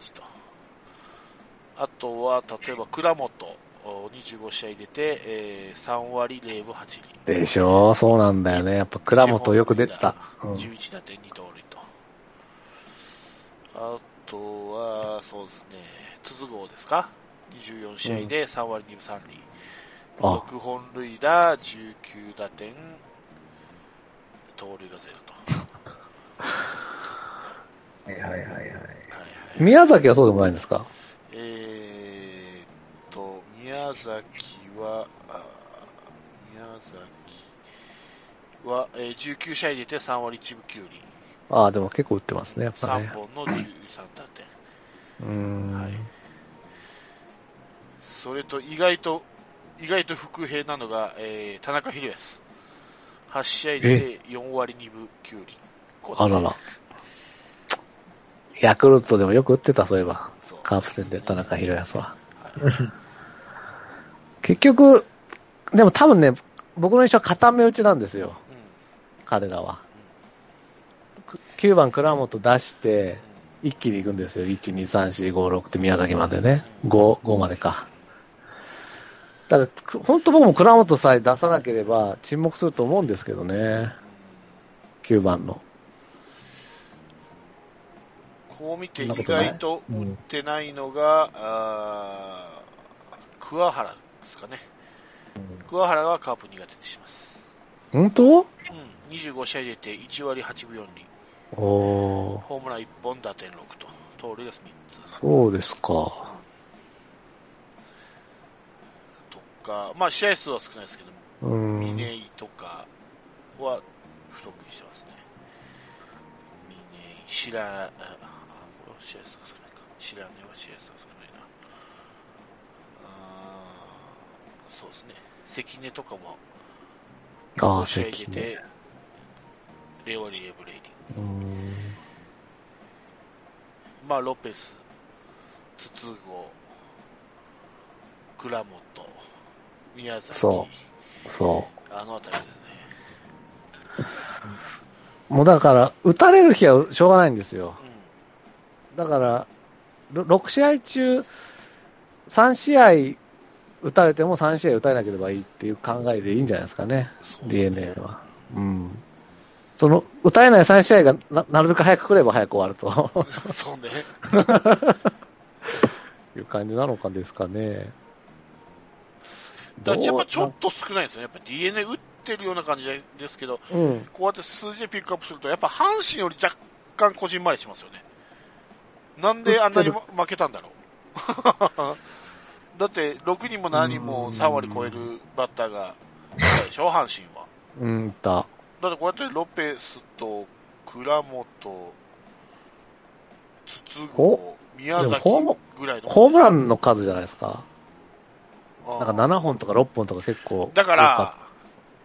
じと。あとは、例えば倉本、25試合出て、えー、3割0分8厘。でしょそうなんだよね。やっぱ倉本よく出た。うん、11打点2盗塁と。あとは、そうですね、筒香ですか ?24 試合で3割2分3厘。うん、6本塁打、19打点、盗塁がゼロと。はいはいはいはい。宮崎はそうでもないんですか？えーと、宮崎は、宮崎は、えー、19試合出て3割1分9厘。ああ、でも結構打ってますね、やっぱね。3本の13打点。うん。はい。それと、意外と、意外と伏兵なのが、えー、田中宏康。8試合出て4割2分9厘。あらら。ヤクルトでもよく打ってた、そういえば。カープ戦で田中宏康は。結局、でも多分ね、僕の印象は固め打ちなんですよ。うん、彼らは。9番倉本出して、一気に行くんですよ。1、2、3、4、5、6って宮崎までね。5、5までか。だから、本当僕も倉本さえ出さなければ沈黙すると思うんですけどね。9番の。こう見て意外と打ってないのが、うん、あ桑原ですかね、うん、桑原はカープ苦手にします。本当？うん、25試合出て1割8分4厘。おホームラン1本、打点6と、盗塁が3つ。そうですか。とか、まあ試合数は少ないですけども、うん、峰井とかは不得意してますね。峰井、白、試合数が少ないか。知らねは試合数が少ないな。あそうですね。関根とかも、ああ、試合出て、0割0ブレイディング。まあ、ロペス、筒香、倉本、宮崎。そう。そう。あのあたりですね。もうだから、打たれる日はしょうがないんですよ。うんだから、6試合中、3試合打たれても3試合打たれなければいいっていう考えでいいんじゃないですかね、DNA は。うん。その、打たれない3試合がななるべく早く来れば早く終わると。そうね。いう感じなのかですかね。だやっぱちょっと少ないですよね。やっぱ DNA 打ってるような感じですけど、うん、こうやって数字でピックアップすると、やっぱ阪神より若干こじんまりしますよね。なんであんなに負けたんだろう？だって6人も7人も3割超えるバッターがいたでしょ、阪神は。うんだ。だってこうやってロペスと倉本、筒香、宮崎ぐらいの。ホームランの数じゃないですか。なんか7本とか6本とか結構。だから、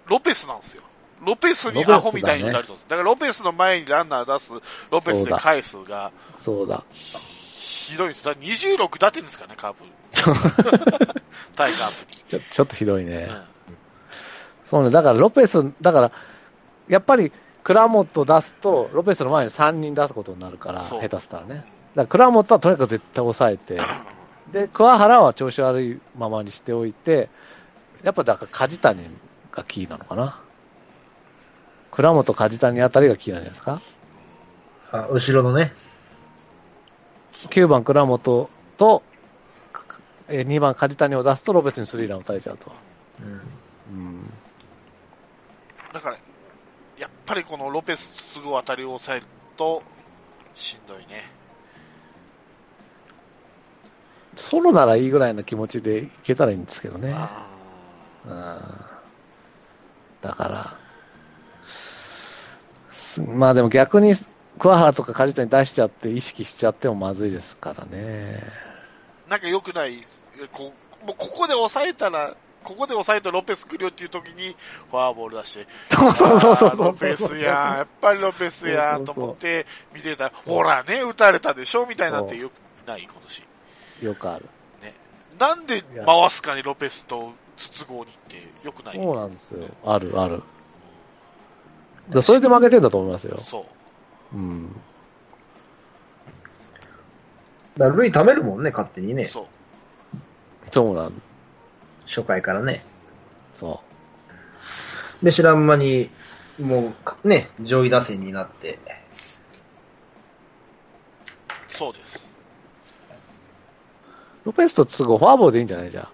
ロペスなんですよ。ロペスにアホみたいに打たれてる、ね、だからロペスの前にランナー出す、ロペスで返すが、そうだ。ひどいです。だ26打点ですかね、カープ。対カープに。ちょちょっとひどいね、うん。そうね、だからロペス、だから、やっぱり倉本出すと、ロペスの前に3人出すことになるから、下手したらね。だから倉本はとにかく絶対抑えて、で、桑原は調子悪いままにしておいて、やっぱだから梶谷がキーなのかな。倉本梶谷あたりがキーなんじゃないですか？あ、後ろのね。9番倉本と、え2番梶谷を出すとロペスにスリーランを打たれちゃうと。うん。うん、だから、やっぱりこのロペスすぐ当たりを抑えると、しんどいね。ソロならいいぐらいの気持ちでいけたらいいんですけどね。うん。だから、まあでも逆に桑原とか梶谷出しちゃって意識しちゃってもまずいですからね。なんか良くない、こもうここで抑えたら、ここで抑えたロペス来るよっていう時にフォアボール出して、そうそうそうそうロペスややっぱりロペスやと思って見てたら、ほらね、打たれたでしょみたいなってよくない、今年。よくある。ね。なんで回すかにロペスと筒香にってよくないそうなんですよ。ある、ある。だそれで負けてんだと思いますよ。そう。うん。だから、ルイ貯めるもんね、勝手にね。そう。そうなん初回からね。そで、知らん間に、もう、ね、上位打線になって。そうです。う。ロペスと都合フォアボールでいいんじゃないじゃ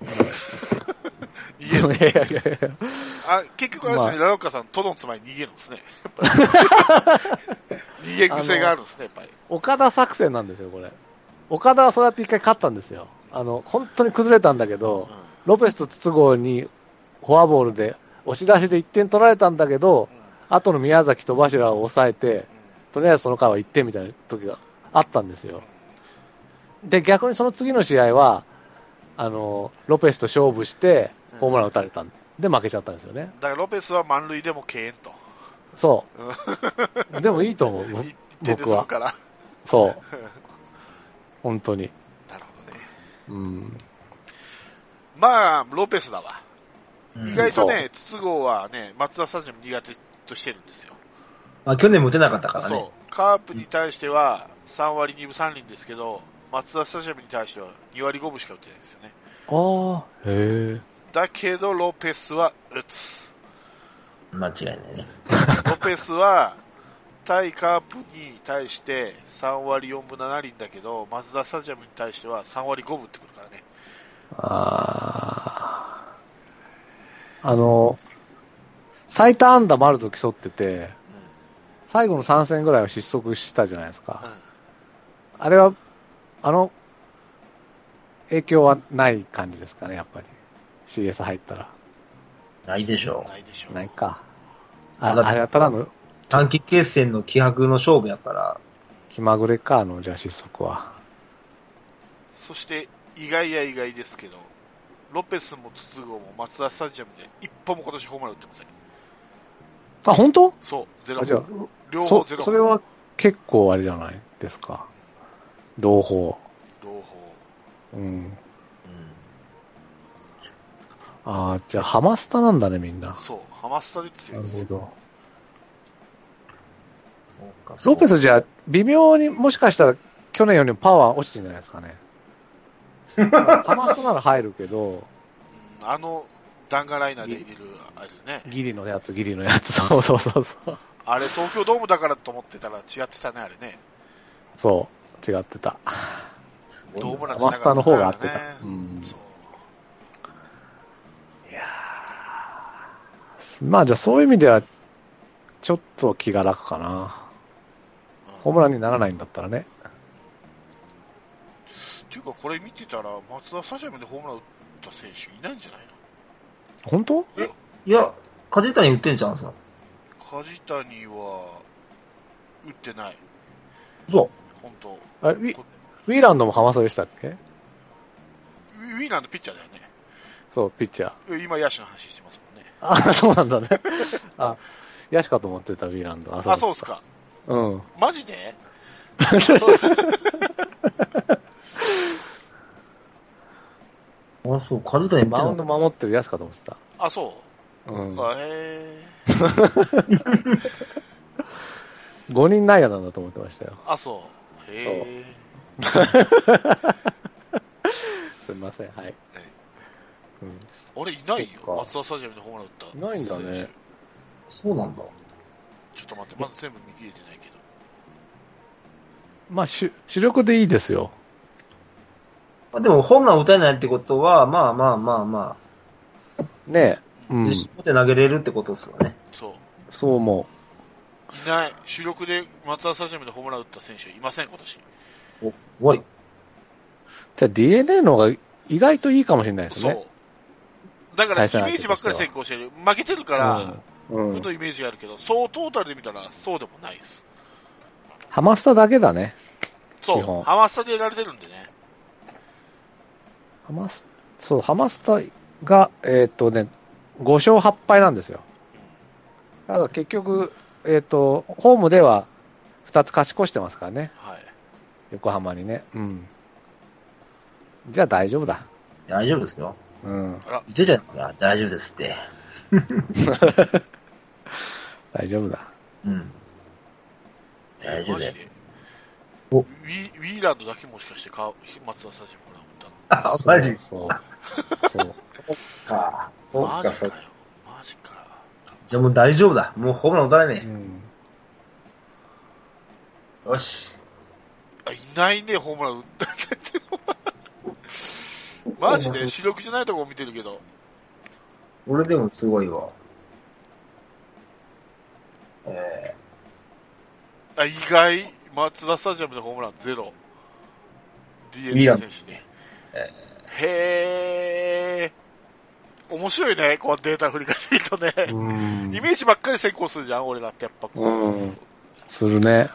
逃げる。あ。いやいやいやいや。あ、結局あれですね、ラロッカさん、トドのつまり逃げるんですね。やっぱり逃げ癖があるんですね、やっぱり。岡田作戦なんですよ、これ。岡田はそうやって一回勝ったんですよ。あの、本当に崩れたんだけど、ロペスと筒香にフォアボールで押し出しで1点取られたんだけど、後の宮崎と柱を抑えて、とりあえずその回は1点みたいな時があったんですよ。で、逆にその次の試合は、あの、ロペスと勝負して、ホームラン打たれたんで負けちゃったんですよね。だからロペスは満塁でも敬遠と。そう。でもいいと思う、僕は。そう。本当に。なるほどね。うん。まあ、ロペスだわ。うん意外とね、筒香はね、松田スタジアム苦手としてるんですよ。まあ、去年も打てなかったからね。そう。カープに対しては3割2分3厘ですけど、松田スタジアムに対しては2割5分しか打ってないんですよね。ああ、へえ。だけど、ロペスは打つ。間違いないね。ロペスは、対カープに対して3割4分7厘だけど、松田スタジアムに対しては3割5分ってくるからね。ああ。あの、最多安打丸と競ってて、最後の3戦ぐらいは失速したじゃないですか。あれは、あの、影響はない感じですかね、やっぱり。CS 入ったら。ないでしょないでしょう。ないか。あ、あれはただの短期決戦の気迫の勝負やから、気まぐれか、あの、じゃあ失速は。そして、意外や意外ですけど、ロペスも筒香も松田スタジアムで一本も今年ホームラン打ってません。あ、本当？そう、ゼロあ、じゃあ本。、両方そゼロそれは結構あれじゃないですか。同胞。両方。うん。ああ、じゃあハマスタなんだね、みんな。そう、ハマスタで強いですよ。ど。そうかロペスじゃあ、微妙にもしかしたら去年よりもパワー落ちてるんじゃないですかね。ハマスタなら入るけど、うんあの、ダンガライナーで入れる、あれね。ギリのやつ、ギリのやつ。そうそうそうそう。あれ、東京ドームだからと思ってたら違ってたね、あれね。そう、違ってた。ドームランじゃなかったハマスタの方が合ってた。ねうん。そう。まあじゃあそういう意味では、ちょっと気が楽かな。ホームランにならないんだったらね。っていうか、これ見てたら、松田スタジアムでホームラン打った選手いないんじゃない本当？いや、梶谷打ってんじゃんすか。の梶谷は、打ってない。そ本当あウィウィーランドもハマでしたっけ？ウィウィーランドピッチャーだよね。そう、ピッチャー。今、野手の話してますもんね。あ、そうなんだね。あ、ヤシかと思ってた、ウィーランド。あ、あ、そうですか。うん。マジで？あ、そう、梶谷打ってんマウンドの守ってるヤシかと思ってた。あ、そう。うん。あへ5人内野なんだと思ってましたよ。ーあ、そう。へえ。すみません、はい。うん、俺いないよ。松田スタジアムでホームラン打った。いないんだね選そうなんだ。手ちょっと待って、まだ全部見切れてないけど。まあ、主主力でいいですよ。まあ、でも、本が打たないってことは、まあまあまあまねえ。あ、うん。自信持って投げれるってことですよね。そう。そう思いない。主力で松田スタジアムでホームラン打った選手いません、今年。お、おい。う。じゃあ DNA の方が意外といいかもしれないですそうね。。だから、イメージばっかり先行してる。負けてるから、うん。うん負のイメージがあるけど、そうトータルで見たらそうでもないです。ハマスタだけだね。そう。ハマスタでやられてるんでね。ハマス、そう、ハマスタが、えーっ、とね、5勝8敗なんですよ。だから結局、えーっ、と、ホームでは2つ勝ち越してますからね。はい。横浜にね。うん。じゃあ大丈夫だ。大丈夫ですよ。うん。あら、言ってたやつが大丈夫ですって。大丈夫だ。うん。大丈夫だよ。ウィウィーランドだけもしかしてか松田スタジアム打ったの？あ、マジ？そう。そう。そっか。そっか、そっか。マジかよ。マジか。じゃあもう大丈夫だ。もうホームラン打たれねうん。え。よし。あ、いないね、ホームラン打ったって。マジで？主力じゃないとこ見てるけど。俺でもすごいわ。えあ、意外、松田スタジアムでホームランゼロ。ミ DNA 選手ね。へー。面白いね、こうデータ振り返ってみるとね。うんイメージばっかり先行するじゃん、俺だってやっぱこう。うんするね。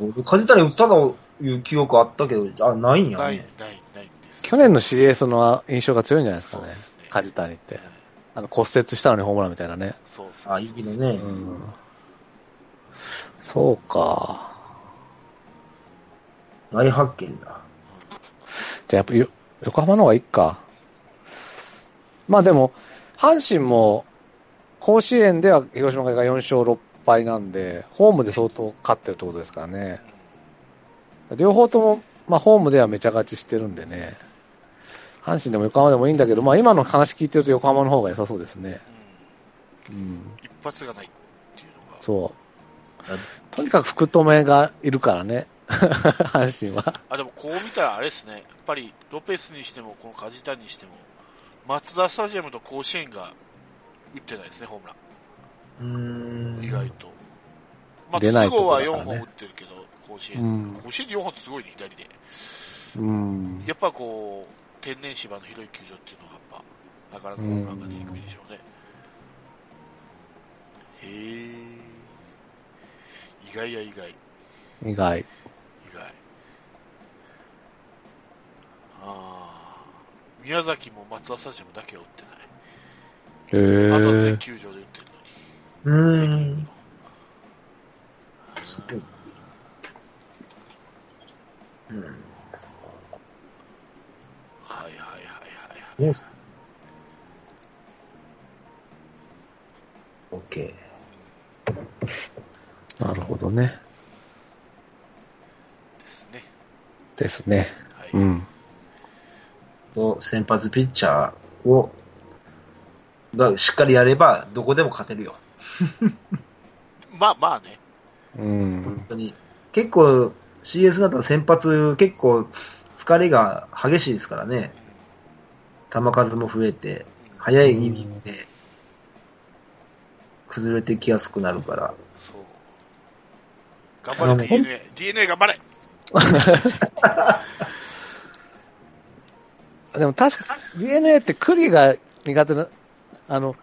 う梶谷打ったのいう記憶あったけど、あ、ないんや、ない、ね。ない、ない。去年の CS の印象が強いんじゃないですかねそうですね。梶谷って。あの骨折したのにホームランみたいなね。そうそうあ、いいのね。うん。そうか。大発見だ。じゃあやっぱよ横浜の方がいいか。まあでも、阪神も甲子園では広島が4勝6敗なんで、ホームで相当勝ってるってことですからね。両方とも、まあホームではめちゃ勝ちしてるんでね。阪神でも横浜でもいいんだけど、まあ今の話聞いてると横浜の方が良さそうですね。うんうん。一発がないっていうのが。そう。とにかく福留がいるからね。阪神は。あ、でもこう見たらあれですね。やっぱりロペスにしても、この梶谷にしても、松田スタジアムと甲子園が打ってないですね、ホームラン。ん。意外と。まあ、出ない都合はとこだからね4本打ってるけど、甲子園。うん甲子園で4本ってすごいね、左で。うん。やっぱこう、天然芝の広い球場っていうのはやっぱ、なかなかホームランが出にくいでしょうね。へえ。意外や意外。意外。意外。ああ。宮崎も松田スタジアムだけは打ってない。へあとは全え。球場で打ってるうのに。セ・リーーグのん。すごいうん。はいはいはいはいはい。ねオッケなるほどね。ですね。ですね。はい。うん。ー。と、先発ピッチャーを、がしっかりやれば、どこでも勝てるよ。まあまあね。うん本。当に。結構、CS だったら先発、結構、疲れが激しいですからね。球数も増えて、早いイニングで、崩れてきやすくなるから。そう。頑張れ DNA。DNA 頑張れ でも確か、DNA って栗が苦手な、あの、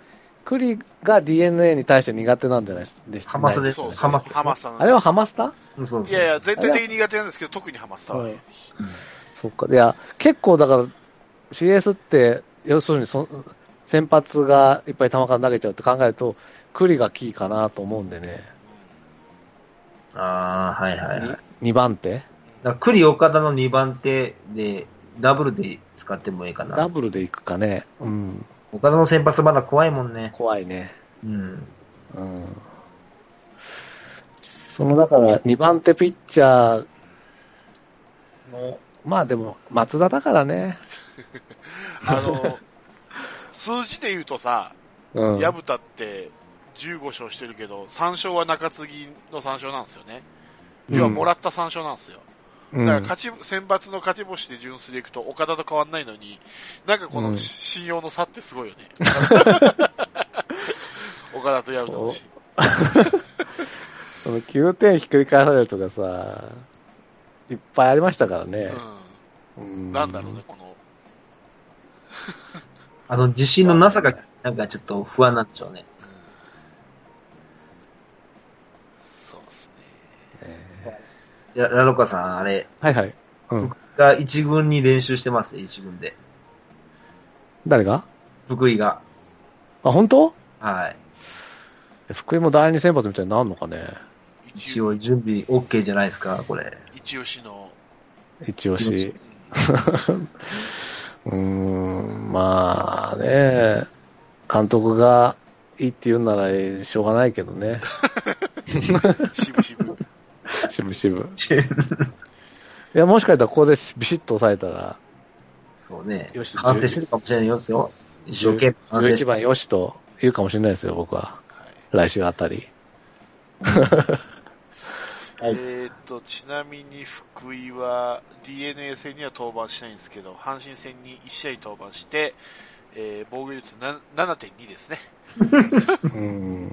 栗が DNA に対して苦手なんじゃないでしたハマスです。ハマスハマスさん。あれはハマスタ？うんそうそう。いやいや、全体的に苦手なんですけど、特にハマスタは。はいそっか。いや、結構だから CS って、要するにそ先発がいっぱい球数投げちゃうって考えると、栗がキーかなと思うんでね。ああ、はいはいはい。だか2番手ら栗岡田の2番手で、ダブルで使ってもいいかな。ダブルでいくかね。うん。岡田の先発まだ怖いもんね。怖いね。うん。うん。その、だから、2番手ピッチャーの、まあでも、松田だからね。あの、数字で言うとさ、うん。矢蓋って15勝してるけど、3勝は中継ぎの3勝なんですよね。うん要はもらった3勝なんですよ。うんだから勝ち、選抜の勝ち星で純粋でいくと岡田と変わんないのに、なんかこのうん信用の差ってすごいよね。岡田と矢蓋のし。そ の9点ひっくり返されるとかさ、いっぱいありましたからね。う。うんんなんだろうね、この。あの、自信のなさが、なんかちょっと不安なんでしょうね。うんそうですね。えいや、ラロカさん、あれ、ーはいはい。うん。が一軍に練習してます、一軍で。誰が？福井が。あ、本当？はい。福井も第二先発みたいになるのかね一応準備 OK じゃないですか、これ。一押しの、一押し。うん、まあね、監督がいいって言うならしょうがないけどね。ん、しぶしぶ。しぶしぶ。いや、もしかしたらここでビシッと抑えたら、そうね。よし反省してるかもしれないですよ。一生懸命反省し11て。番よしと言うかもしれないですよ、僕は。来週あたり。はいえーっと、ちなみに福井は DNA 戦には登板しないんですけど、阪神戦に1試合登板して、えー防御率な7.2ですね。うん。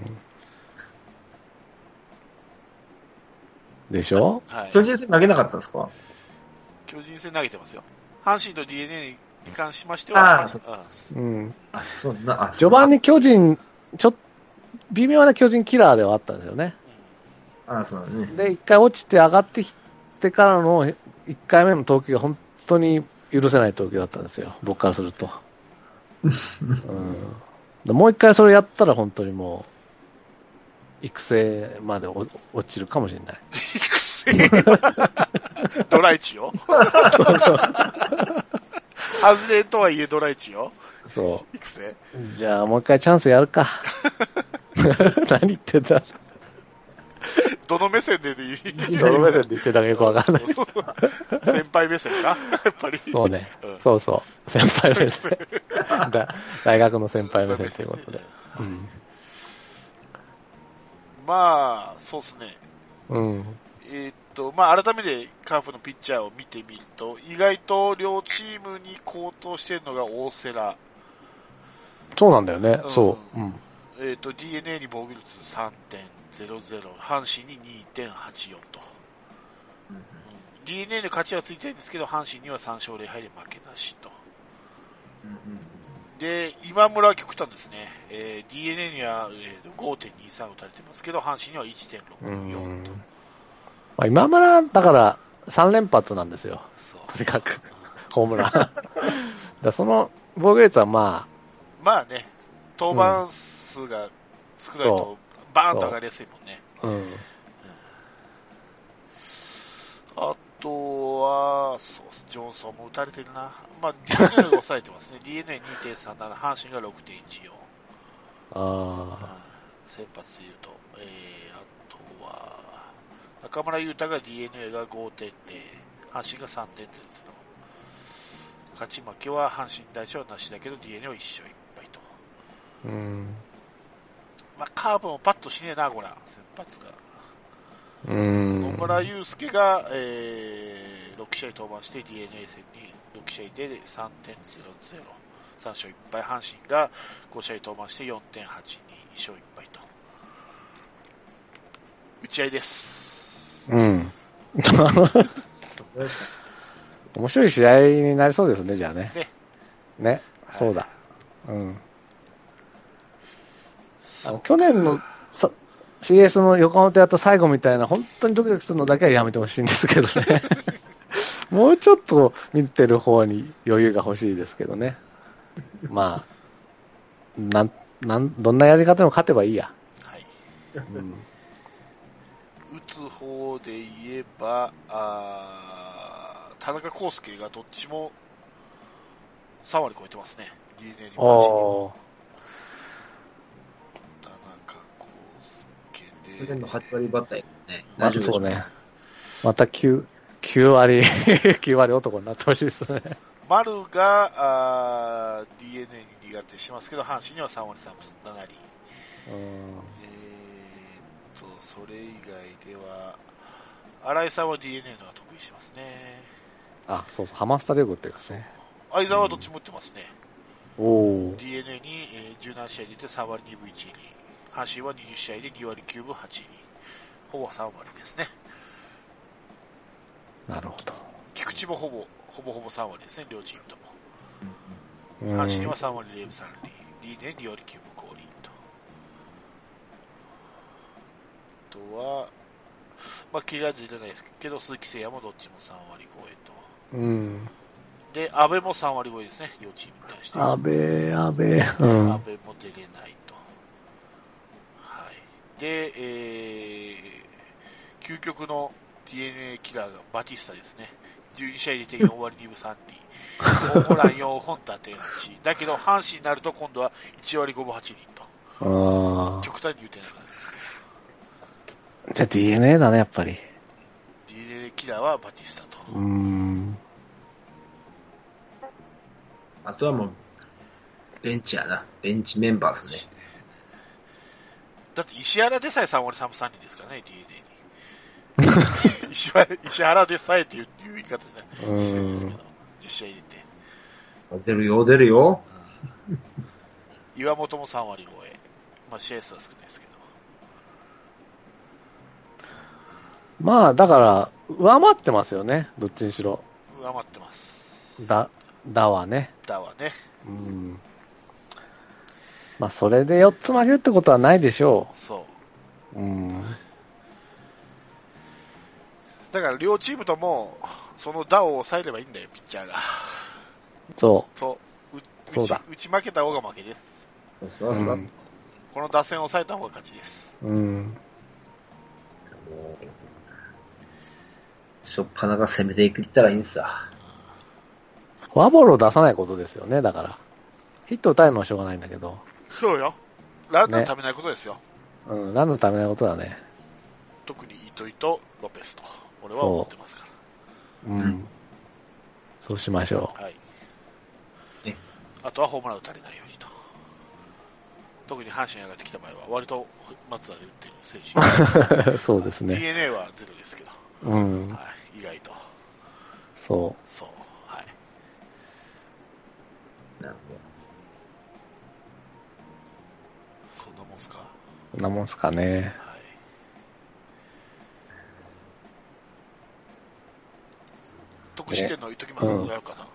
でしょ？はい。巨人戦投げなかったんですか？巨人戦投げてますよ。阪神と DNA に関しましては、うんうん。あ、そうな、あ、序盤に巨人、ちょっと、微妙な巨人キラーではあったんですよね。あ、そうだね。で、一回落ちて上がってきてからの1回目の投球が本当に許せない投球だったんですよ、僕からすると。うん、でもう一回それやったら本当にもう、育成までお落ちるかもしれない。育成 ドライチよ。外れとはいえドライチよ。そ育成う。じゃあもう一回チャンスやるか。何言ってんだ。どの目線ででいいどの目線で言ってたかよくわかんない。そうそう先輩目線か？やっぱり。そうねうん。そうそう。先輩目線。だ大学の先輩目線ということで。うん。まあ、そうですね。うん。えーっと、まあ、改めてカープのピッチャーを見てみると、意外と両チームに高騰しているのが大瀬良。そうなんだよね。うんそう。うん。えーっと、DNA に防御率3.00、阪神に2.84と。うん DNA の勝ちはついてるんですけど、阪神には3勝0敗で負けなしと。で、今村は極端ですね。えー DNA には、えー5.23打たれてますけど、阪神には1.64と。まあ、今村、だから、3連発なんですよ。とにかく、ホームラン。だその防御率はままあね、登板数が少ないと、バーンと上がりやすいもんね。あ、うん。あとは、そうジョンソンも打たれてるな。まあ、DNA が抑えてますね。DNA2.37、阪神が6.14。あ先発で言うと。えー、あとは、中村優太が DNA が5.0、阪神が3.00。勝ち負けは阪神大賞はなしだけど DNA は1勝1敗と。あ、うん。まあ、カーブもパッとしねえな、これ、先発が。うん。野村祐介が、えー、6試合登板して DNA 戦に6試合で3.00、3勝1敗、阪神が5試合登板して4.82、2勝1敗と。打ち合いです。うん。面白い試合になりそうですね、じゃあね。ね。ね、そうだ。うん。あの去年のさ CS の横浜でやった最後みたいな、本当にドキドキするのだけはやめてほしいんですけどね。もうちょっと見てる方に余裕が欲しいですけどね。まあ、なん、なん、どんなやり方でも勝てばいいや。はい。うん。打つ方で言えば、あー田中康介がどっちも3割超えてますね。DNA にあも去年ので、8割バッターやね。まあ、大丈夫そうね。また9、9割、9割男になってほしいですね。丸があー DNA に苦手しますけど、阪神には3割3分7厘。うん。えーっと、それ以外では、新井さんは DNA のが得意しますね。あ、そうそう、ハマスタでよく打ってるんですね。相沢はどっちも打ってますね。おお。DNA に、えー17試合出て3割2分1厘。阪神は20試合で2割9分8厘。ほぼ3割ですね。なるほど。菊池もほぼ、ほぼほぼ3割ですね、両チームとも。うん阪神は3割0分3厘。DNA 2割9分5厘と。あとは、まあ、怪我出てないですけど、鈴木誠也もどっちも3割超えと。うん。で、安倍も3割超えですね、両チームに対して。安倍、安倍。う安ん。倍も出れないと。はい。で、えー、究極の DNA キラーがバティスタですね。12試合出て4割2分3厘。ホームラン4本打点8。だけど、阪神になると今度は1割5分8厘と。ああ。極端に打てなくなるんですけじゃあ DNA だね、やっぱり。ど。DNA 嫌キラーはバティスタと。うーん。あとはもう、ベンチやな。ベンチメンバーですね。だって石原でさえ3割3分3厘ですからね、DNA に。石原石原でさえっていういう言い方じゃない失礼ですけど、実試合入れて。出るよ、出るよ。岩本も3割超え。まあ試合数は少ないですけど。まあ、だから、上回ってますよね。どっちにしろ。上回ってます。だ、だはね。だわね。うん。まあ、それで4つ負けるってことはないでしょ。そううん。う。だから両チームとも、その打を抑えればいいんだよ、ピッチャーが。そそう。うそうだ打ち負けた方が負けです。う。そうそうう。ん。この打線を抑えた方が勝ちです。うん。しょっぱなが攻めていったらいいんさ。フォアボールを出さないことですよね、だから。ヒット打たれるのはしょうがないんだけど。そうよ。ランナーのためないことですよ。うん、ランのためないことだね。特に糸井とロペスと。俺は思ってますかうん。うんそうしましょら。はいね。あとはホームラン打たれないようにと。特に阪神上がってきた場合は、割と松田で打ってる選手。う。そうですね。DNA はゼロですけど、うん。はい、意外と。そそう。はい。なるそんなもんすか？んなもんすかね。い。得失点の言っときます？うんやるかな？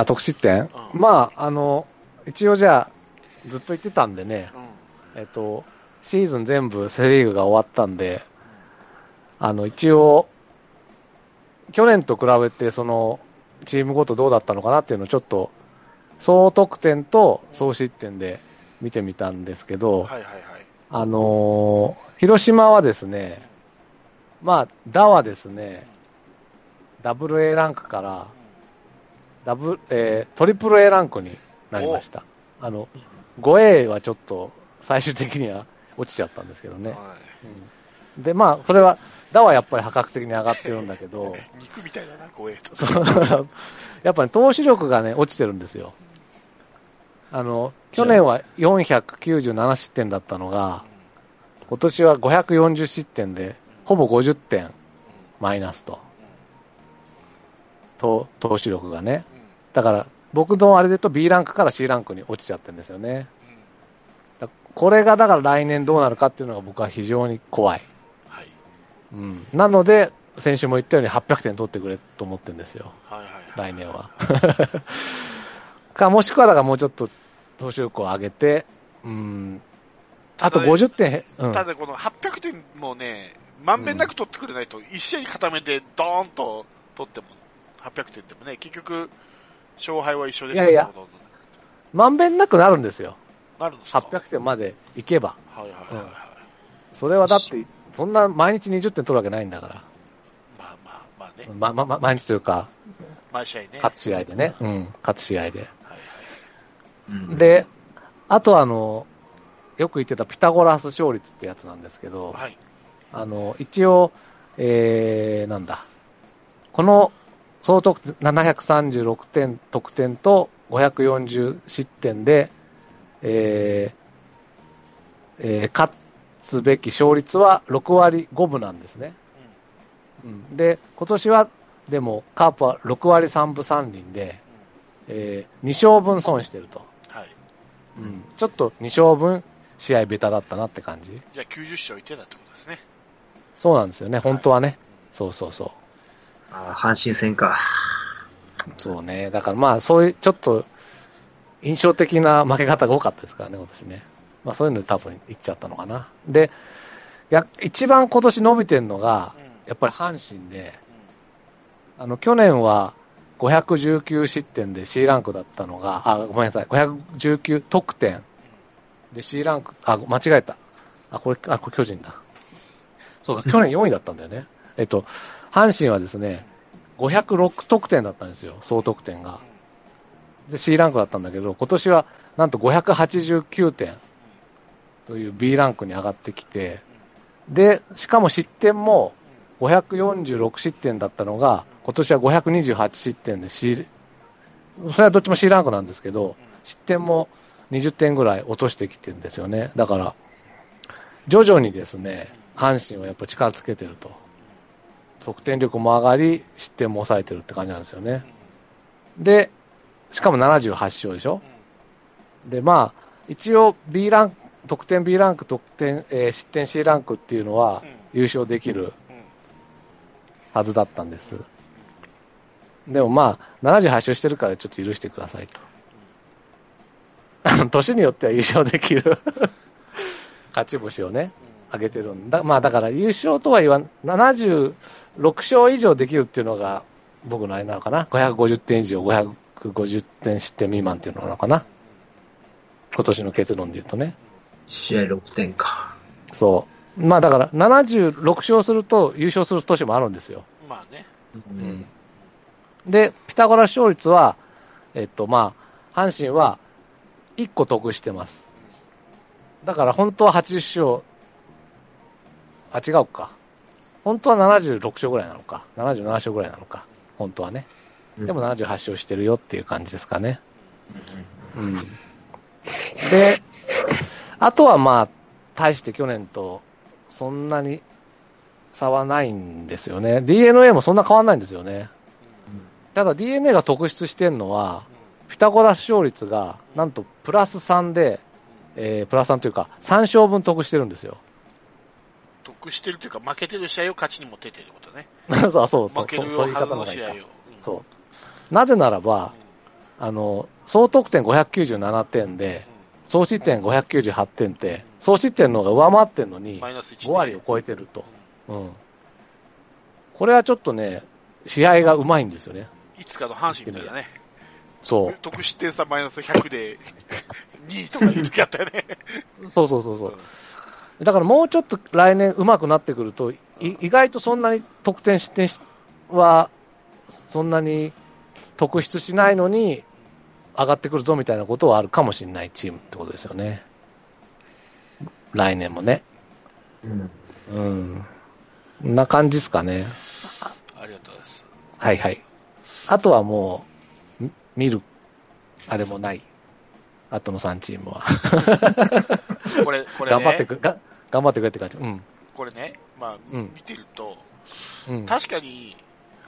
あ、得失点、うんまあ、あの、一応じゃあ、ずっと言ってたんでね、うん。えっと、シーズン全部セリーグが終わったんで、あの、一応、去年と比べて、その、チームごとどうだったのかなっていうのをちょっと、総得点と総失点で見てみたんですけど、はいはいはい。あのー広島はですね、まあ、打はですね、ダブル A ランクから、ダブ、えートリプル A ランクになりました。あの、5A はちょっと最終的には落ちちゃったんですけどね。はうんで、まあ、それは、打はやっぱり破格的に上がってるんだけど、い。肉みたいだな、怖えと。そうやっぱり投手力がね、落ちてるんですよ。あの、去年は497失点だったのが、今年は540失点で、ほぼ50点マイナスと。と投手力がね。だから、僕のあれで言うと B ランクから C ランクに落ちちゃってるんですよね。だこれがだから来年どうなるかっていうのが僕は非常に怖い。はい。うん。なので、先週も言ったように800点取ってくれと思ってるんですよ。はいはいはい。来年は。か、もしくはだからもうちょっと投手力を上げて、うん。あとただね50点へ、うん。ただこの800点もね、まんべんなく取ってくれないと、一試合に固めてドーンと取っても、800点でもね、結局、勝敗は一緒でしたいやいやってことにまんべんなくなるんですよ。なるんですか？800点までいけば。はいはいはいはい。それはだって、そんな毎日20点取るわけないんだから。まあまあまあね、ま、ま、ま、毎日というか、毎試合ね。勝つ試合でね。うん、勝つ試合で。で、あとあの、よく言ってたピタゴラス勝率ってやつなんですけど、はい。あの、一応、えー、なんだ。この総得736点得点と540失点で、えーえー勝つべき勝率は6割5分なんですね。うん、で、今年は、でも、カープは6割3分3厘で、えー、2勝分損してると。うん。ちょっと2勝分試合ベタだったなって感じ。じゃあ90勝いってたってことですね。そうなんですよね、本当はね。そうそうそう。あー阪神戦か。そうね。だからまあ、そういう、ちょっと、印象的な負け方が多かったですからね、今年ね。まあそういうので多分いっちゃったのかな。で、や、一番今年伸びてるのがうん。、やっぱり阪神で、あの、去年は519失点で C ランクだったのが、あ、ごめんなさい、519得点で C ランク、あ、間違えた。あ、これ、あ、これ巨人だ。そうか、去年4位だったんだよね。えっと、阪神はですね、506得点だったんですよ、総得点が。で、C ランクだったんだけど、今年はなんと589点という B ランクに上がってきて、で、しかも失点も546失点だったのが、今年は528失点で C、それはどっちも C ランクなんですけど、失点も20点ぐらい落としてきてるんですよね。だから、徐々にですね、阪神はやっぱ力つけてると。得点力も上がり、失点も抑えてるって感じなんですよね。で、しかも78勝でしょ？で、まあ、一応 B ランク、得点 B ランク、得点、えー、失点 C ランクっていうのは優勝できるはずだったんです。でもまあ、78勝してるからちょっと許してくださいと。年によっては優勝できる 勝ち星をね、上げてるんだ。まあだから優勝とは言わん、76勝以上できるっていうのが僕のあれなのかな。550点以上、550点失点未満っていうのなのかな。今年の結論で言うとね。試合6点か。そう。まあだから、76勝すると優勝する年もあるんですよ。まあね。うん。で、ピタゴラ勝率は、えっとまあ、阪神は1個得してます。だから本当は80勝、あ、違うか。本当は76勝ぐらいなのか。77勝ぐらいなのか。本当はね。でも78勝してるよっていう感じですかね。うん。で、あとはまあ、対して去年とそんなに差はないんですよね。DNA もそんな変わんないんですよね。ただ DNA が特筆してるのは、ピタゴラス勝率がなんとプラス3で、えー、プラス3というか3勝分得してるんですよ。得してるというか負けてる試合を勝ちに持ってってることね。そうそうそう。負けるはずの試合を。そう。なぜならば、あの、総得点597点で、総失点598点って、総失点の方が上回ってるのに、5割を超えてると。うん。これはちょっとね、試合がうまいんですよね。いつかの阪神みたいなね。そう。得失点差マイナス100で2位とかいう時あったよね。そうそうそうそう。だからもうちょっと来年上手くなってくると、意外とそんなに得点失点は、そんなに特筆しないのに、上がってくるぞみたいなことはあるかもしれないチームってことですよね。来年もね。うん。うん。こんな感じですかね。ありがとうございます。はいはい。あとはもう、見る、あれもない。あとの3チームは。これ、これ、ね、頑張ってく、が頑張ってくれって感じ。うん。これね、まあ、うん、見てると、うん、確かに、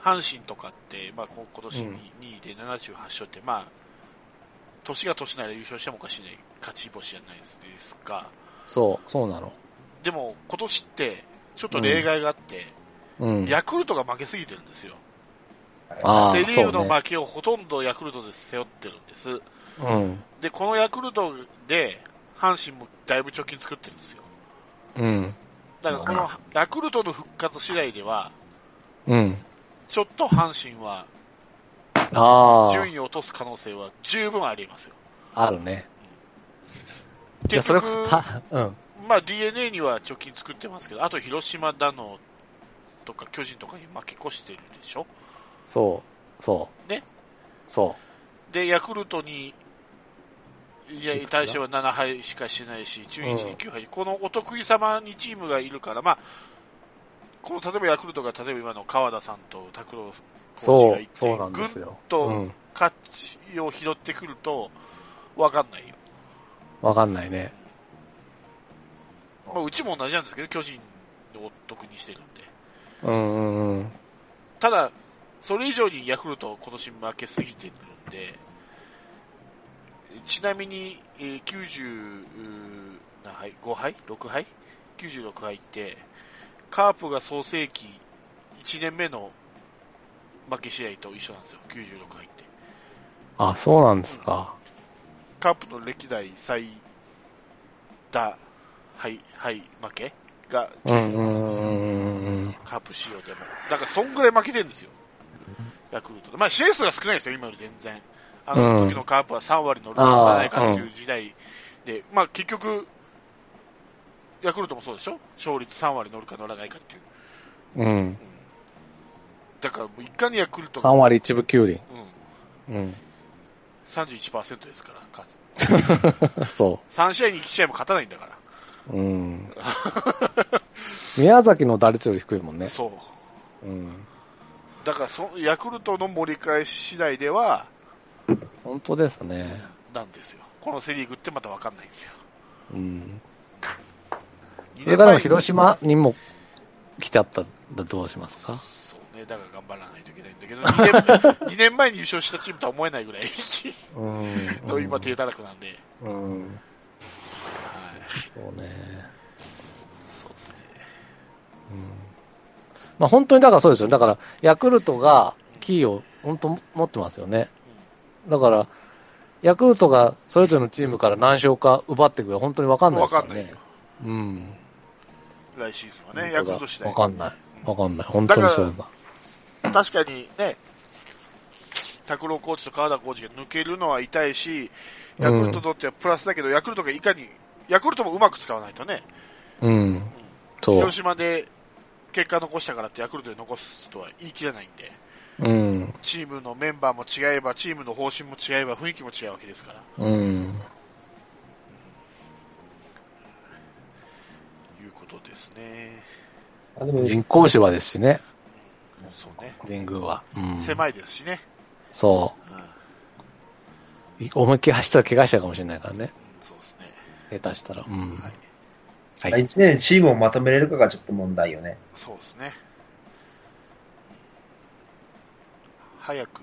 阪神とかって、まあ、今年2位で78勝って、まあ、年が年なら優勝してもおかしいない勝ち星じゃないですか。そう、そうなの。でも、今年って、ちょっと例外があって、うん、ヤクルトが負けすぎてるんですよ。セ・リーグの負けをほとんどヤクルトで背負ってるんです。うん、で、このヤクルトで、阪神もだいぶ貯金作ってるんですよ。うん。だからこのヤクルトの復活次第では、うん。ちょっと阪神は、順位を落とす可能性は十分ありますよ。あるね。うん、結局、うん、まあ DNA には貯金作ってますけど、あと広島だのとか巨人とかに負け越してるでしょ？そう、そう。ね？そう。で、ヤクルトに、いや、対しては7敗しかしないし、中日に9敗、うん、このお得意様にチームがいるから、まあ、この例えばヤクルトが例えば今の川田さんと拓郎コーチがいて、ぐんと勝ちを拾ってくると、わかんないよ。わかんないね。まあ、うちも同じなんですけど、巨人を得にしてるんで。うんうんうん。ただ、それ以上にヤクルト今年負けすぎてるんで、ちなみに、えー、90何敗 ?5 敗 ?6 敗 ?96 敗って、カープが創世期1年目の負け試合と一緒なんですよ、96敗って。あ、そうなんですか。カープの歴代最多敗、敗負けが96なんですよ。カープ仕様でも。だからそんぐらい負けてるんですよ。ヤクルト。まあ、試合数が少ないですよ、今より全然。あの時のカープは3割乗るか乗らないかっていう時代で、まあ結局、ヤクルトもそうでしょ？勝率3割乗るか乗らないかっていう。うん。だからもういかにヤクルト3割1分9厘。うん。うん。31%ですから、勝つ。そう。3試合に1試合も勝たないんだから。うん。宮崎の打率より低いもんね。そう。うん。だからそ、ヤクルトの盛り返し次第では、本当ですね。なんですよ。このセリーグってまた分かんないんですよ。うん。それから広島にも来ちゃったらどうしますか？だから頑張らないといけないんだけど、2年 ,2 年前に優勝したチームとは思えないぐらいうん、今手たらくなんで。うん。はい。そうね。そうですね。うん。まあ本当にだからそうですよ。だから、ヤクルトがキーを本当持ってますよね。だから、ヤクルトがそれぞれのチームから何勝か奪ってくる本当に分かんないですからね。うん。来シーズンはね、ヤクルト次第。分かんない。分かんない。本当にそうだ。確かにね、拓郎コーチと川田コーチが抜けるのは痛いし、ヤクルトとってはプラスだけど、うん、ヤクルトがいかに、ヤクルトもうまく使わないとね。うん。広島で結果残したからってヤクルトで残すとは言い切れないんで。うん。チームのメンバーも違えば、チームの方針も違えば、雰囲気も違うわけですから。うん。ことですね。人工芝ですしね。そうね。神宮は。うん、狭いですしね。そう。うん、思いっきり走ったら怪我したかもしれないからね。うん、そうですね。下手したら。うん。はい。はい、1年チームをまとめれるかがちょっと問題よね。そうですね。早く、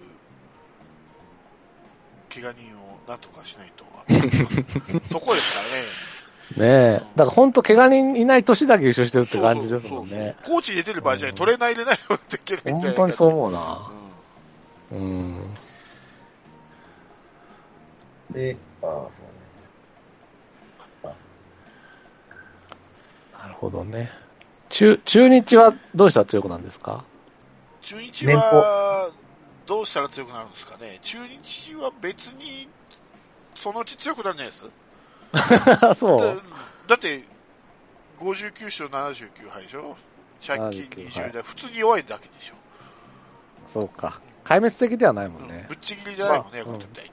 怪我人をなんとかしないと。そこですからね。ねえ。だから本当、怪我人いない年だけ優勝してるって感じですもんね。コーチ出てる場合じゃない、トレーナー入れないよって言ってる本当にそう思うな。うん。うん、で、ああ、そうね。なるほどね。中、中日はどうしたら強くなんですか？中日は、どうしたら強くなるんですかね。中日は別に、そのうち強くなるんじゃないです？そう。だって59勝79敗でしょ？借金20で、普通に弱いだけでしょ。そうか。壊滅的ではないもんね、うん、ぶっちぎりじゃないもんね、ヤクルトみたい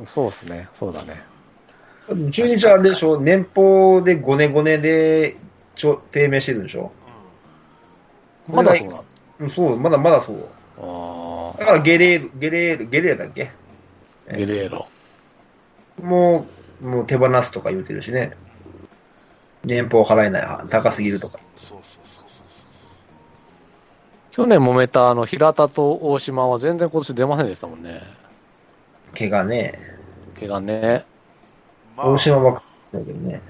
に、そうですね。そうだね。中日はあれでしょ？年俸で5年5年でちょ低迷してるんでしょ、うん、まだそうなそうまだまだそう。あだからゲレーロゲレーロゲレーロだっけ？ゲレーロ。もうもう手放すとか言うてるしね。年俸払えない、高すぎるとか。そうそうそう去年揉めたあの平田と大島は全然今年出ませんでしたもんね。怪我ね。怪我ね。まあ、大島はだけどね。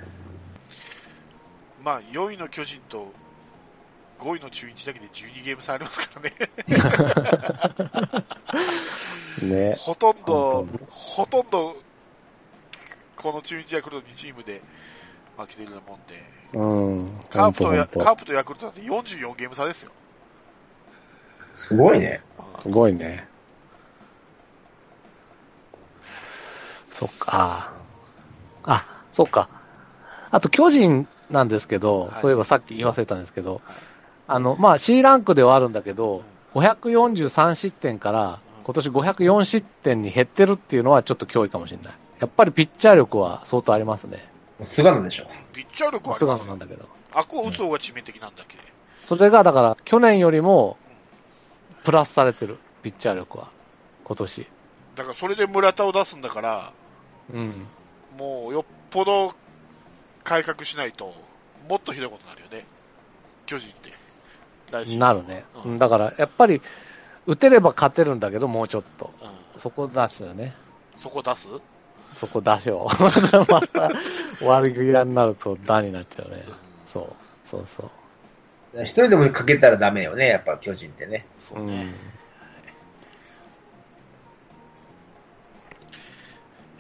まあ、4位の巨人と5位の中日だけで12ゲーム差ありますからね。ね。ほとんど、ほとんどこの中日ヤクルト2チームで負けてるようなもんで、うん、カープとヤカープとヤクルトだって44ゲーム差ですよ。すごいね。すごいね。そっか。あ、そっか。あと巨人なんですけど、はい、そういえばさっき言わせたんですけど、はい、あの、まあ C ランクではあるんだけど、543失点から今年504失点に減ってるっていうのはちょっと脅威かもしれない。やっぱりピッチャー力は相当ありますね。菅野でしょ。ピッチャー力はあります菅野なんだけど。あこう打つ方が致命的なんだっけ、それがだから去年よりもプラスされてる、ピッチャー力は。今年。だからそれで村田を出すんだから、うん。もうよっぽど改革しないと、もっとひどいことになるよね。巨人って。なるね、うん。だからやっぱり、打てれば勝てるんだけど、もうちょっと。うん、そこ出すよね。そこ出す？そこ出しよう。また悪気になるとダになっちゃうね。そう。そうそう。一人でもかけたらダメよね、やっぱ巨人ってね。そうね。うん、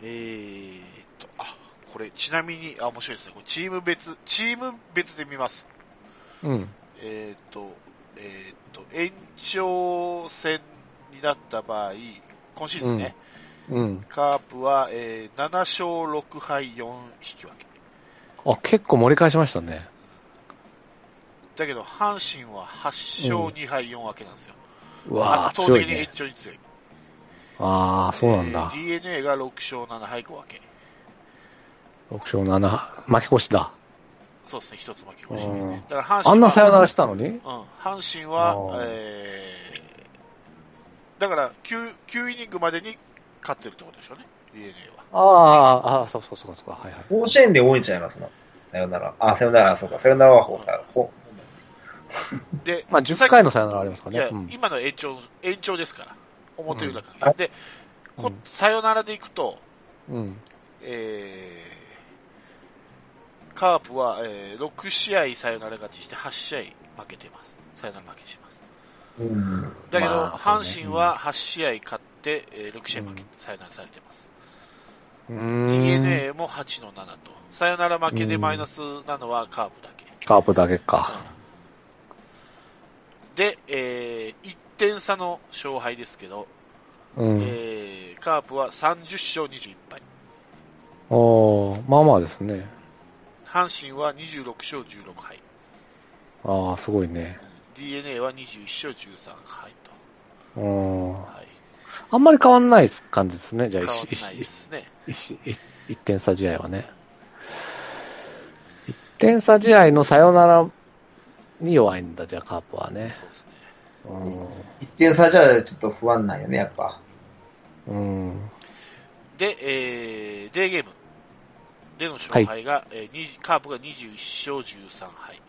えーっと、あ、これちなみに、あ、面白いですね。これチーム別、チーム別で見ます。うん。えーっと、えーっと、延長戦になった場合、今シーズンね、うん、カープは、えー、7勝6敗4引き分け。あ、結構盛り返しましたね。だけど、阪神は8勝2敗4分けなんですよ。うわ圧倒的に延長に強い。ああ、そうなんだ。えー、DNA が6勝7敗5分け。6勝7、負け越しだ。そうですね、一つ負け越し。うんだから阪神はあんなサヨナラしたのに？うん、阪神はえー、だから9、9イニングまでに勝ってるってことでしょうね、DNA は。ああ、ああ、そうそうそうそうか、はいはい。甲子園で多いんちゃいますの？さよなら。あ、さよなら、そうか。さよならはほうさ、ほで、まあ、10回のサヨナラありますかいや、ね。うん今の延長、延長ですから。表裏から。うんで、こうんサヨナラでいくと、うん。えー、カープは、えー、6試合サヨナラ勝ちして8試合負けてます。サヨナラ負けしてます。うん。だけど、まあね阪神は8試合勝って、えー、6試合負け、サヨナラされてます。DNA も8の7と。サヨナラ負けでマイナスなのはカープだけ。カープだけか。で、えー、1点差の勝敗ですけど、うん。えー、カープは30勝21敗。おーまあまあですね。阪神は26勝16敗。ああ、すごいね。DNA は21勝13敗と。うん。はい。あんまり変わんない感じですね、じゃあ、変わ一らないですね。一一一点差試合はね。一点差試合のサヨナラに弱いんだ、じゃあカープはね。そうですね。一点差じゃちょっと不安なんよね、やっぱ。うん。うん。で、えー、デーゲームでの勝敗が、えー20カープが21勝13敗。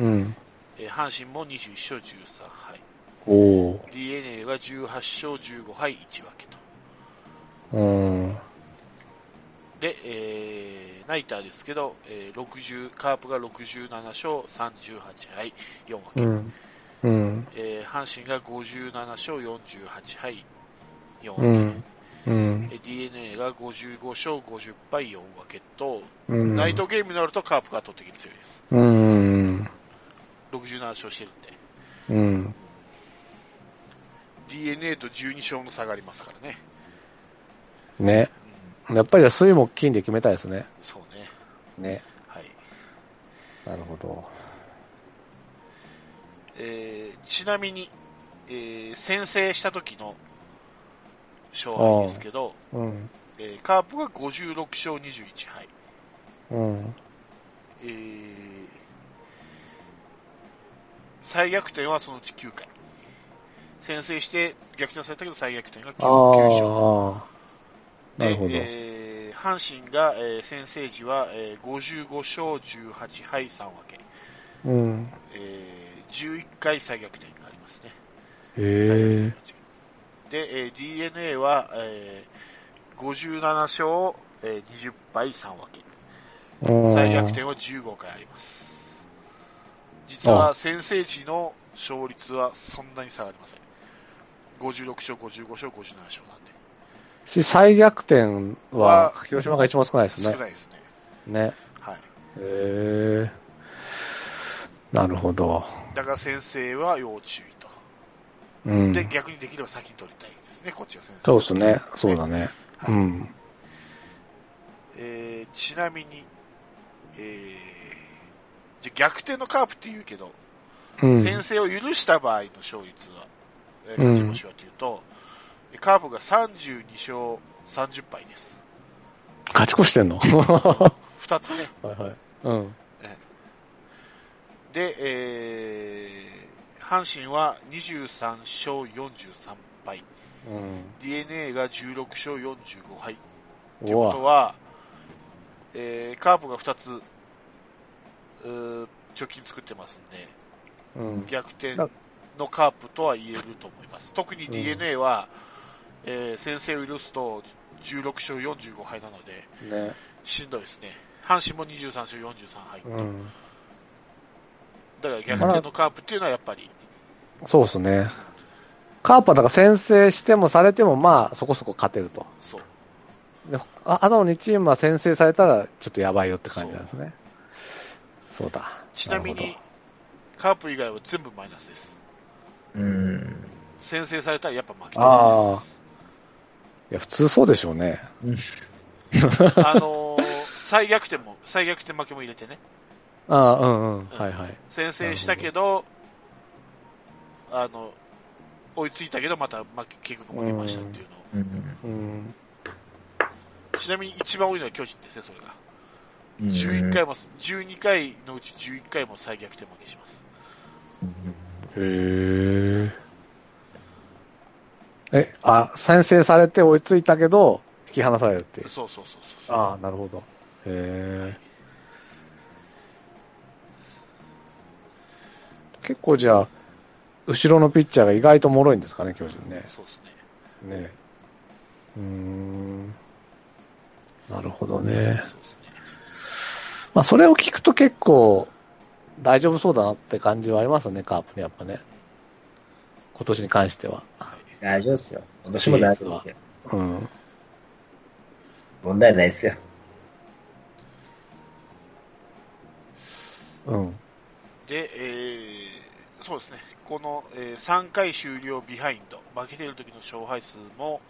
うん。えー阪神も21勝13敗。DNA が18勝15敗1分けと。うん。で、えー、ナイターですけど、えー、60、カープが67勝38敗4分け。うん。うん。えー、阪神が57勝48敗4分け。うん。うん。えー DNA が55勝50敗4分けと、うん。ナイトゲームになるとカープが圧倒的に強いです。うん。67勝してるんで。うん。DNA と12勝の差がありますからね。ね。やっぱり水も金で決めたいですね。そうね。ね。はい。なるほど。えー、ちなみに、えー、先制した時の勝敗ですけど、うん。えー、カープが56勝21敗。うん。えー、再逆転はそのうち9回。先制して逆転されたけど再逆転が 9, あ9勝。で。えー、阪神が、えー先制時は、えー、55勝18敗3分け。うん。えー、11回再逆転がありますね。へえ。で、えー DNA は、えー、57勝、えー20敗3分け。うん再逆転は15回あります。実は先制時の勝率はそんなに差がありません。56勝、55勝、57勝なんで。し、再逆転はは、広島が一番少ないです少ね。ないですね。ね。はい。へえ。なるほど。だから先制は要注意と。うん。で、逆にできれば先に取りたいですね、こっちは先制。そうですね。そうだね。はいうん。えーちなみに、えー、じゃあ逆転のカープって言うけど、うん。先制を許した場合の勝率は、えー勝ち星はというと、カープが32勝30敗です。勝ち越してんの？は 二つね。いはい。うん。で、えー、阪神は23勝43敗。うん。DNA が16勝45敗。といううことわ。は、えー、カープが2つ、貯金作ってますんで、うん。逆転のカープとは言えると思います。特にん DNA は、えー先制を許すと16勝45敗なので、ね。しんどいですね。阪神も23勝43敗。うん。だから逆転のカープっていうのはやっぱり、そうですね。カープはだから先制してもされても、まあ、そこそこ勝てると。そう。でああとの2チームは先制されたら、ちょっとやばいよって感じなんですね。そうだ。ちなみにカープ以外は全部マイナスです。うん。先制されたらやっぱ負けてるああんです。いや、普通そうでしょうね。あのー再逆転も、再逆転負けも入れてね。ああ、うんうん。はいはい。先制したけど、あの、追いついたけど、また負け、結局負けましたっていうのを。うん。うん。ちなみに一番多いのは巨人ですね、それが。11回も、12回のうち11回も再逆転負けします。へえ。え、あ、先制されて追いついたけど、引き離されるっていう。そうそうそうそう。ああ、なるほど。へえ。結構じゃあ、後ろのピッチャーが意外と脆いんですかね、巨人ね。そうですね。ねうん。なるほどね。そうですね。まあ、それを聞くと結構、大丈夫そうだなって感じはありますね、カープね、やっぱね。今年に関しては。大丈夫ですよ。今年も大丈夫ですよ。うん。問題ないですよ。うん。で、えー、そうですね。この、えー、3回終了ビハインド。負けてる時の勝敗数も、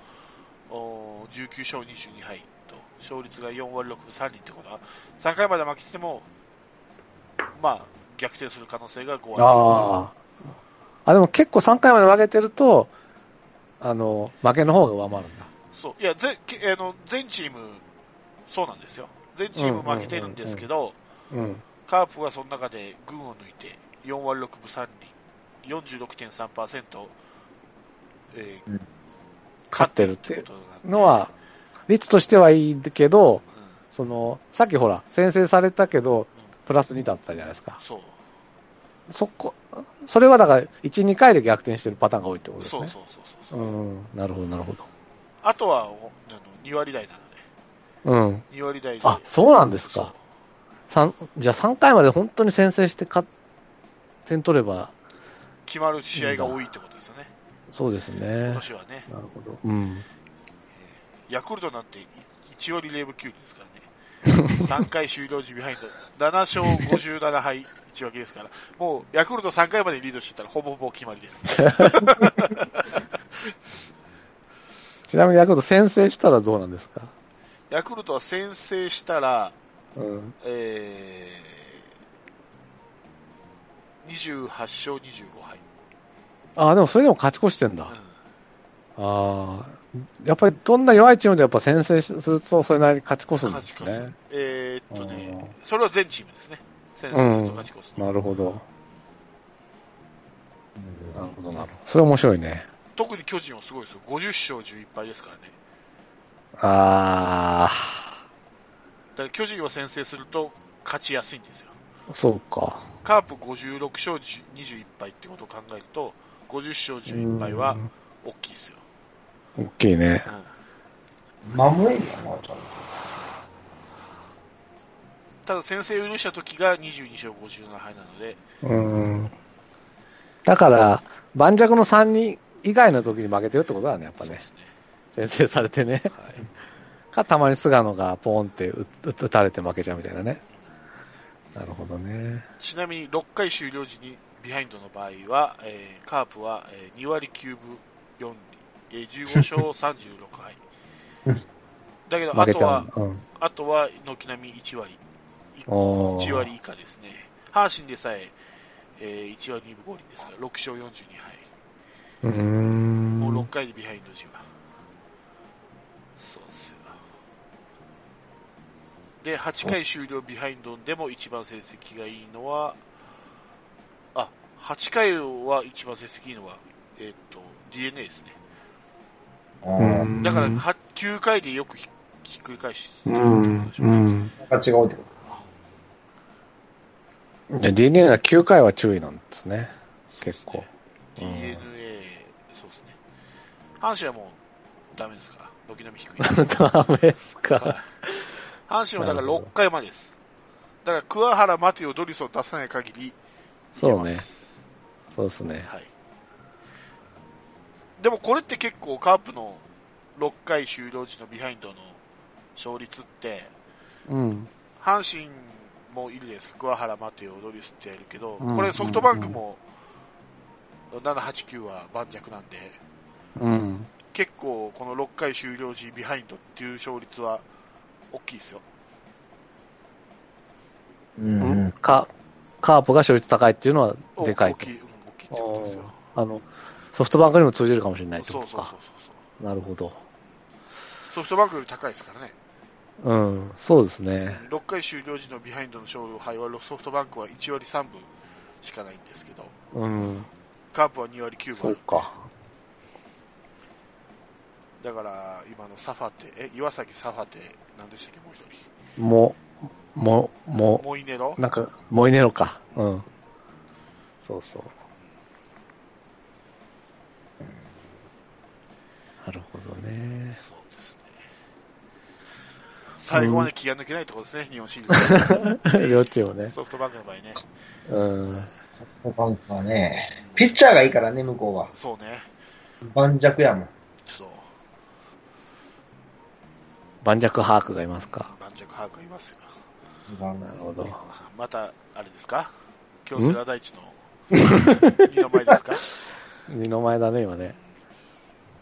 お19勝22敗と、勝率が4割6分3厘ってことは、3回まで負けてても、まあ、逆転する可能性が5割。ああ。でも結構3回まで負けてると、あの、負けの方が上回るんだ。そう。いや、ぜ、あの、全チーム、そうなんですよ。全チーム負けてるんですけど、カープはその中で群を抜いて、4割6分3厘、46.3%、えー、うん、勝ってるっていうのは、率としてはいいけど、うん、その、さっきほら、先制されたけど、プラス2だったじゃないですか。そう。そこ、それはだから、1、2回で逆転してるパターンが多いってことですね。そうそうそうそううん、なるほど、なるほど。あとは、あの2割台なので。うん。2割台で。あ、そうなんですか。三じゃあ3回まで本当に先制して勝点取れば。決まる試合が多いってことですよね。そうですね。今年はね。なるほど。うん。ヤクルトなんて1割0分9厘ですか。3回終了時ビハインド。7勝57敗1分けですから、もうヤクルト3回までリードしてたらほぼほぼ決まりです。ちなみにヤクルト先制したらどうなんですか？ヤクルトは先制したら、うん、えー、28勝25敗。ああ、でもそれでも勝ち越してんだ。うん、ああ、やっぱりどんな弱いチームでやっぱ先制すると、それなりに勝ち越すんですね。えー、っとね、それは全チームですね。先制すると勝ち越す、うん、なるほど。なるほど、なるほど。それ面白いね。特に巨人はすごいですよ。50勝11敗ですからね。あー。だから巨人は先制すると勝ちやすいんですよ。そうか。カープ56勝21敗ってことを考えると、50勝11敗は大きいですよ。大きいね。守れるよな、ただ先制を許した時が22勝57敗なので。うん。だから、盤石の3人以外の時に負けてるってことだね、やっぱね。ね先制されてね。はい、か、たまに菅野がポーンって打たれて負けちゃうみたいなね。なるほどね。ちなみに6回終了時にビハインドの場合は、えー、カープは、えー、2割9分4えー、15勝36敗。だけど、あとは、うん、あとは、軒並み1割。1割以下ですね。阪神でさえ、えー、1割2分5厘ですから、6勝42敗。うんもう6回でビハインド時は。そうっすよ。で、8回終了ビハインドでも一番成績がいいのは、あ、8回は一番成績いいのは、えー、っと、DNA ですね。だから、9回でよくひっくり返してるってことでしょうね。違うってことか。DNA は9回は注意なんですね。結構。DNA、そうですね。阪神はもうダメですから。軒並み低い。ダメですか。阪神はだから6回までです。だから桑原、マティオ、ドリスを出さない限りそうね。そうですね。はい。でもこれって結構カープの6回終了時のビハインドの勝率って、うん、阪神もいるじゃないです。か、桑原、マテオ、ドリスってやるけど、うん、これソフトバンクも7、8、9は盤石なんで、うん、結構この6回終了時ビハインドっていう勝率は大きいですよ。うん、カープが勝率高いっていうのはでかい大きい、うん、大きいってことですよ。あのソフトバンクにも通じるかもしれないってことか。そうそうそうそうなるほど。ソフトバンクより高いですからね。うん、そうですね。6回終了時のビハインドの勝敗はソフトバンクは1割3分しかないんですけど、うん。カープは2割9分。そうか。だから、今のサファテ、え、岩崎サファテ、何でしたっけ、もう一人。も、も、も、モイネロ？なんか、モイネロか。うん。そうそう。なるほどね。そうですね。最後まで気が抜けないところですね、うん、日本シリーズ。両チームね。ソフトバンクの場合ね。うん。ソフトバンクはね、ピッチャーがいいからね、向こうは。そうね。盤石やもん。そう。盤石ハークがいますか。盤石ハークがいますよ。なるほど。また、あれですか？京セラ大地の二の前ですか？二の前だね、今ね。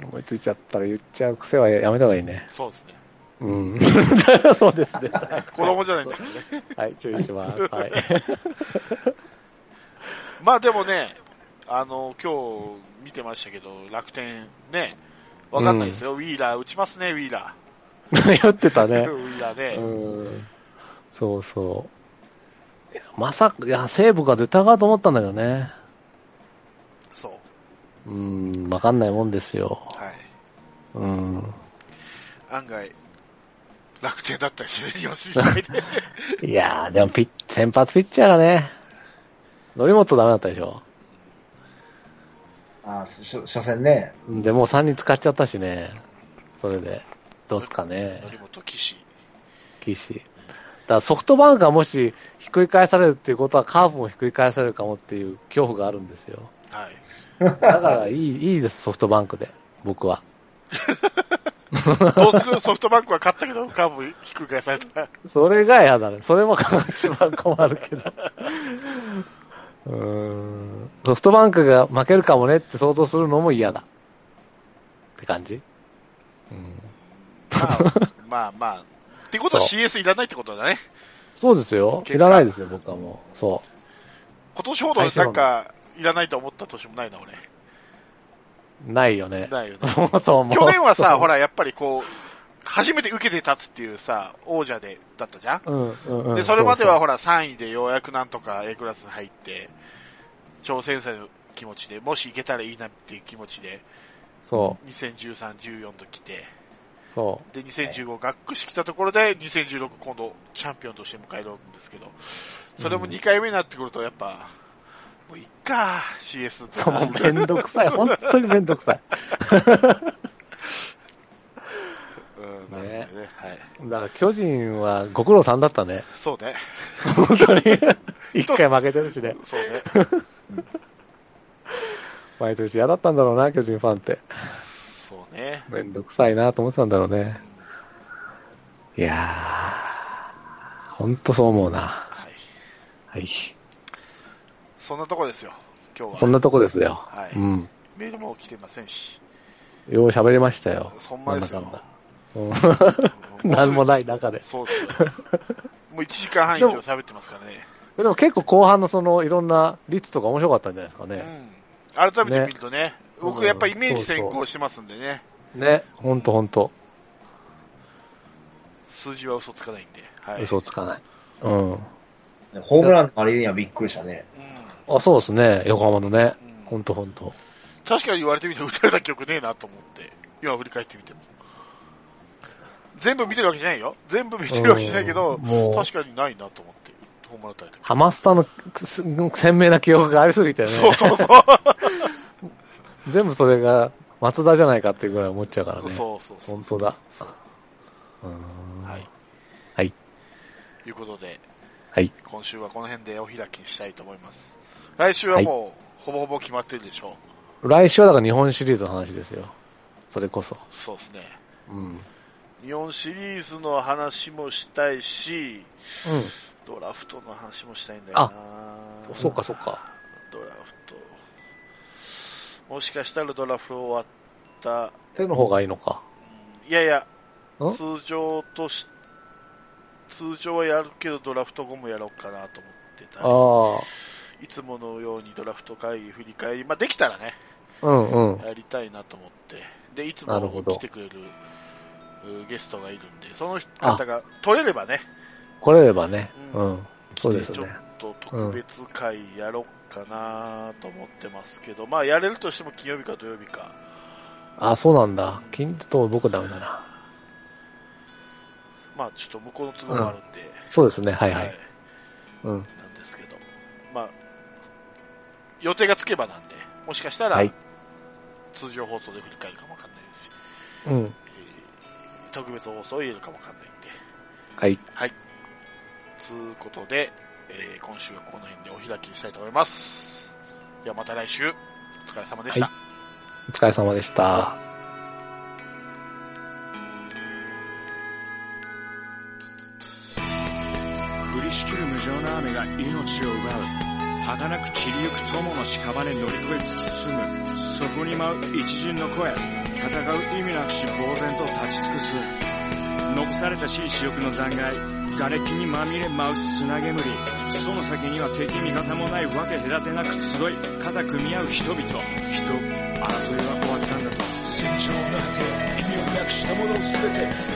思いついちゃったら言っちゃう癖はやめた方がいいね。そうですね。うん。そうですね。子供じゃないんだけどね。はい、注意します。はい。まあでもね、あの、今日見てましたけど、楽天ね、わかんないですよ、うん、ウィーラー打ちますね、ウィーラー。やってたね。ウィーラーね。うん。そうそう。まさか、いや、西武が絶対上がると思ったんだけどね。そう。うん、わかんないもんですよ。はい。うん。案外、楽天だったりして、吉井で。いやー、でもピッ、先発ピッチャーがね、則本ダメだったでしょ。ああ、初初戦ね。で、もう3人使っちゃったしね。それで、どうすかね。則本、岸。岸。だからソフトバンクがもしひっくり返されるっていうことはカーブもひっくり返されるかもっていう恐怖があるんですよ。はい。だからいい、いいです、ソフトバンクで。僕は。どうする？ソフトバンクは勝ったけど、カーブひっくり返された。それが嫌だね。それも一番困るけど。うん。ソフトバンクが負けるかもねって想像するのも嫌だ。って感じうん。まあ、まあまあ。ってことは CS いらないってことだね。そうですよ。いらないですよ、僕はもう。そう。今年ほどなんか、いらないと思った年もないな、俺。ないよね。ないよね。そう去年はさ、ほら、やっぱりこう、初めて受けて立つっていうさ、王者で、だったじゃん、うんうんうん、で、それまではほら、3位でようやくなんとか A クラスに入って、挑戦者の気持ちで、もし行けたらいいなっていう気持ちで、そう。2013、14と来て、そう。で、2015、学区してきたところで、2016今度、チャンピオンとして迎えるんですけど、それも2回目になってくると、やっぱ、もういっか、CS。そう、めんどくさい。本当にめんどくさい。うん、ね。ねはい。だから巨人はご苦労さんだったね。そうね。本当に。一回負けてるしね。そうね。毎年嫌だったんだろうな、巨人ファンって。そうね。めんどくさいなと思ってたんだろうね。いやー、ほんとそう思うな。はい。はい。そんなとこですよ、今日は。そんなとこですよ。はい。うん。メールも来てませんし。よう喋りましたよ。そんまですよ。なんもない中で。そうですよ。もう1時間半以上喋ってますからね。でも結構後半のそのいろんな率とか面白かったんじゃないですかね。うん。改めて見るとね、ね僕やっぱイメージ先行しますんでね。そうそうね、ほんとほんと。数字は嘘つかないんで。はい。嘘つかない。うん。ホームランのあれにはびっくりしたね。あ、そうですね。横浜のね。ほんとほんと。確かに言われてみて打たれた記憶ねえなと思って。今振り返ってみても。全部見てるわけじゃないよ。全部見てるわけじゃないけど、確かにないなと思って。ホームラン打たれた。ハマスタの鮮明な記憶がありすぎてね。そうそうそう。全部それが松田じゃないかっていうぐらい思っちゃうからね。そうそうそう本当だ。はい。はい。ということで、はい。今週はこの辺でお開きにしたいと思います。来週はもう、ほぼほぼ決まってるでしょう。来週はだから日本シリーズの話ですよ。それこそ。そうですね。うん。日本シリーズの話もしたいし、うん、ドラフトの話もしたいんだよな。あ、そうかそうか。ドラフト。もしかしたらドラフト終わった。手の方がいいのか。いやいや、通常とし通常はやるけどドラフト後もやろうかなと思ってたり、いつものようにドラフト会議振り返り、まあ、できたらね、うんうん、やりたいなと思って、で、いつも来てくれるゲストがいるんで、その方が取れればね。来れればね。うん。うん、そうですね。ちょっと特別会やろうかなと思ってますけど、うん、まあやれるとしても金曜日か土曜日か。あ、そうなんだ。金と僕ダメだな。まあちょっと向こうの都合もあるんで。そうですね、はいはい。うん。予定がつけばなんで、もしかしたら、通常放送で振り返るかもわかんないですし、うん。えー、特別放送を入れるかもわかんないんで。はい。はい。つうことで、えー、今週はこの辺でお開きにしたいと思います。ではまた来週、お疲れ様でした。はい、お疲れ様でした。降りしきる無情な雨が命を奪う。儚く散りゆく友の屍乗り越え突き進む。そこに舞う一陣の声。戦う意味なくし呆然と立ち尽くす。残されたしい死翼の残骸。瓦礫にまみれ舞う砂煙。その先には敵味方もないわけ隔てなく集い。肩組み合う人々。人争いは終わったんだと。戦場の果て意味をなくしたもの全て